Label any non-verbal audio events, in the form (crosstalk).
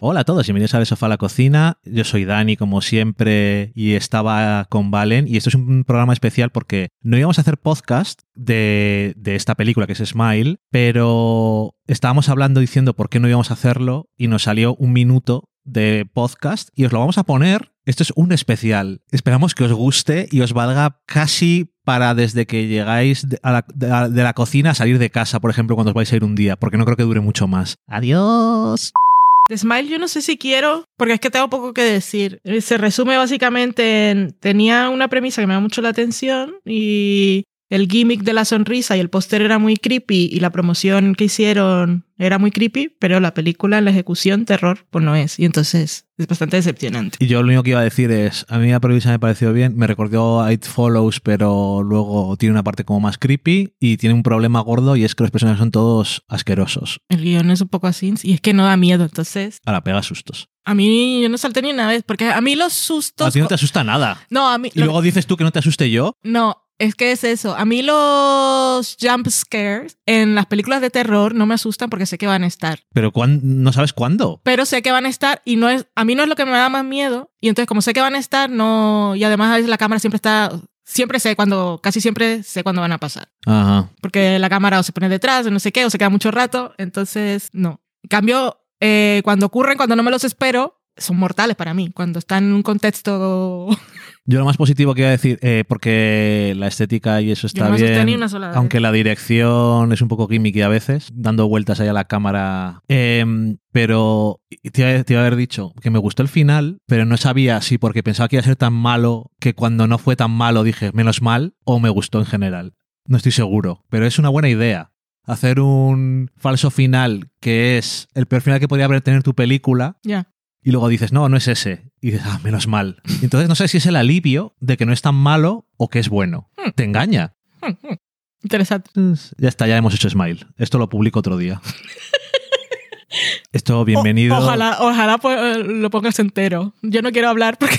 Hola a todos, bienvenidos a El Sofá a la Cocina. Yo soy Dani, como siempre, y estaba con Valen. Y esto es un programa especial porque no íbamos a hacer podcast de, de esta película que es Smile, pero estábamos hablando diciendo por qué no íbamos a hacerlo y nos salió un minuto de podcast y os lo vamos a poner. Esto es un especial. Esperamos que os guste y os valga casi para desde que llegáis de, de, la, de la cocina a salir de casa, por ejemplo, cuando os vais a ir un día, porque no creo que dure mucho más. Adiós. De Smile yo no sé si quiero, porque es que tengo poco que decir. Se resume básicamente en, tenía una premisa que me da mucho la atención y el gimmick de la sonrisa y el póster era muy creepy y la promoción que hicieron era muy creepy, pero la película, la ejecución, terror, pues no es. Y entonces es bastante decepcionante. Y yo lo único que iba a decir es, a mí la premisa me pareció bien, me recordó a It Follows, pero luego tiene una parte como más creepy y tiene un problema gordo y es que los personajes son todos asquerosos. El guion es un poco así y es que no da miedo, entonces... Ahora pega sustos. A mí yo no salté ni una vez, porque a mí los sustos... A ti no te asusta nada. No, a mí... Y luego dices tú que no te asuste yo. No, es que es eso. A mí los jump scares en las películas de terror no me asustan porque sé que van a estar. Pero no sabes cuándo. Pero sé que van a estar y no es a mí no es lo que me da más miedo y entonces como sé que van a estar no y además a veces la cámara siempre está siempre sé cuando casi siempre sé cuándo van a pasar. Ajá. Porque la cámara o se pone detrás o no sé qué o se queda mucho rato, entonces no. En cambio eh, cuando ocurren cuando no me los espero son mortales para mí cuando están en un contexto Yo lo más positivo que iba a decir, eh, porque la estética y eso está no bien, sola aunque la dirección es un poco gimmicky a veces, dando vueltas ahí a la cámara. Eh, pero te, te iba a haber dicho que me gustó el final, pero no sabía si porque pensaba que iba a ser tan malo que cuando no fue tan malo dije menos mal o me gustó en general. No estoy seguro, pero es una buena idea. Hacer un falso final que es el peor final que podría haber tenido tu película. Ya. Yeah y luego dices, no, no es ese. Y dices, ah, menos mal. (laughs) Entonces no sé si es el alivio de que no es tan malo o que es bueno. Hmm. Te engaña. (laughs) Interesante. Ya está, ya hemos hecho Smile. Esto lo publico otro día. (laughs) Esto, bienvenido. O, ojalá, ojalá pues, lo pongas entero. Yo no quiero hablar porque...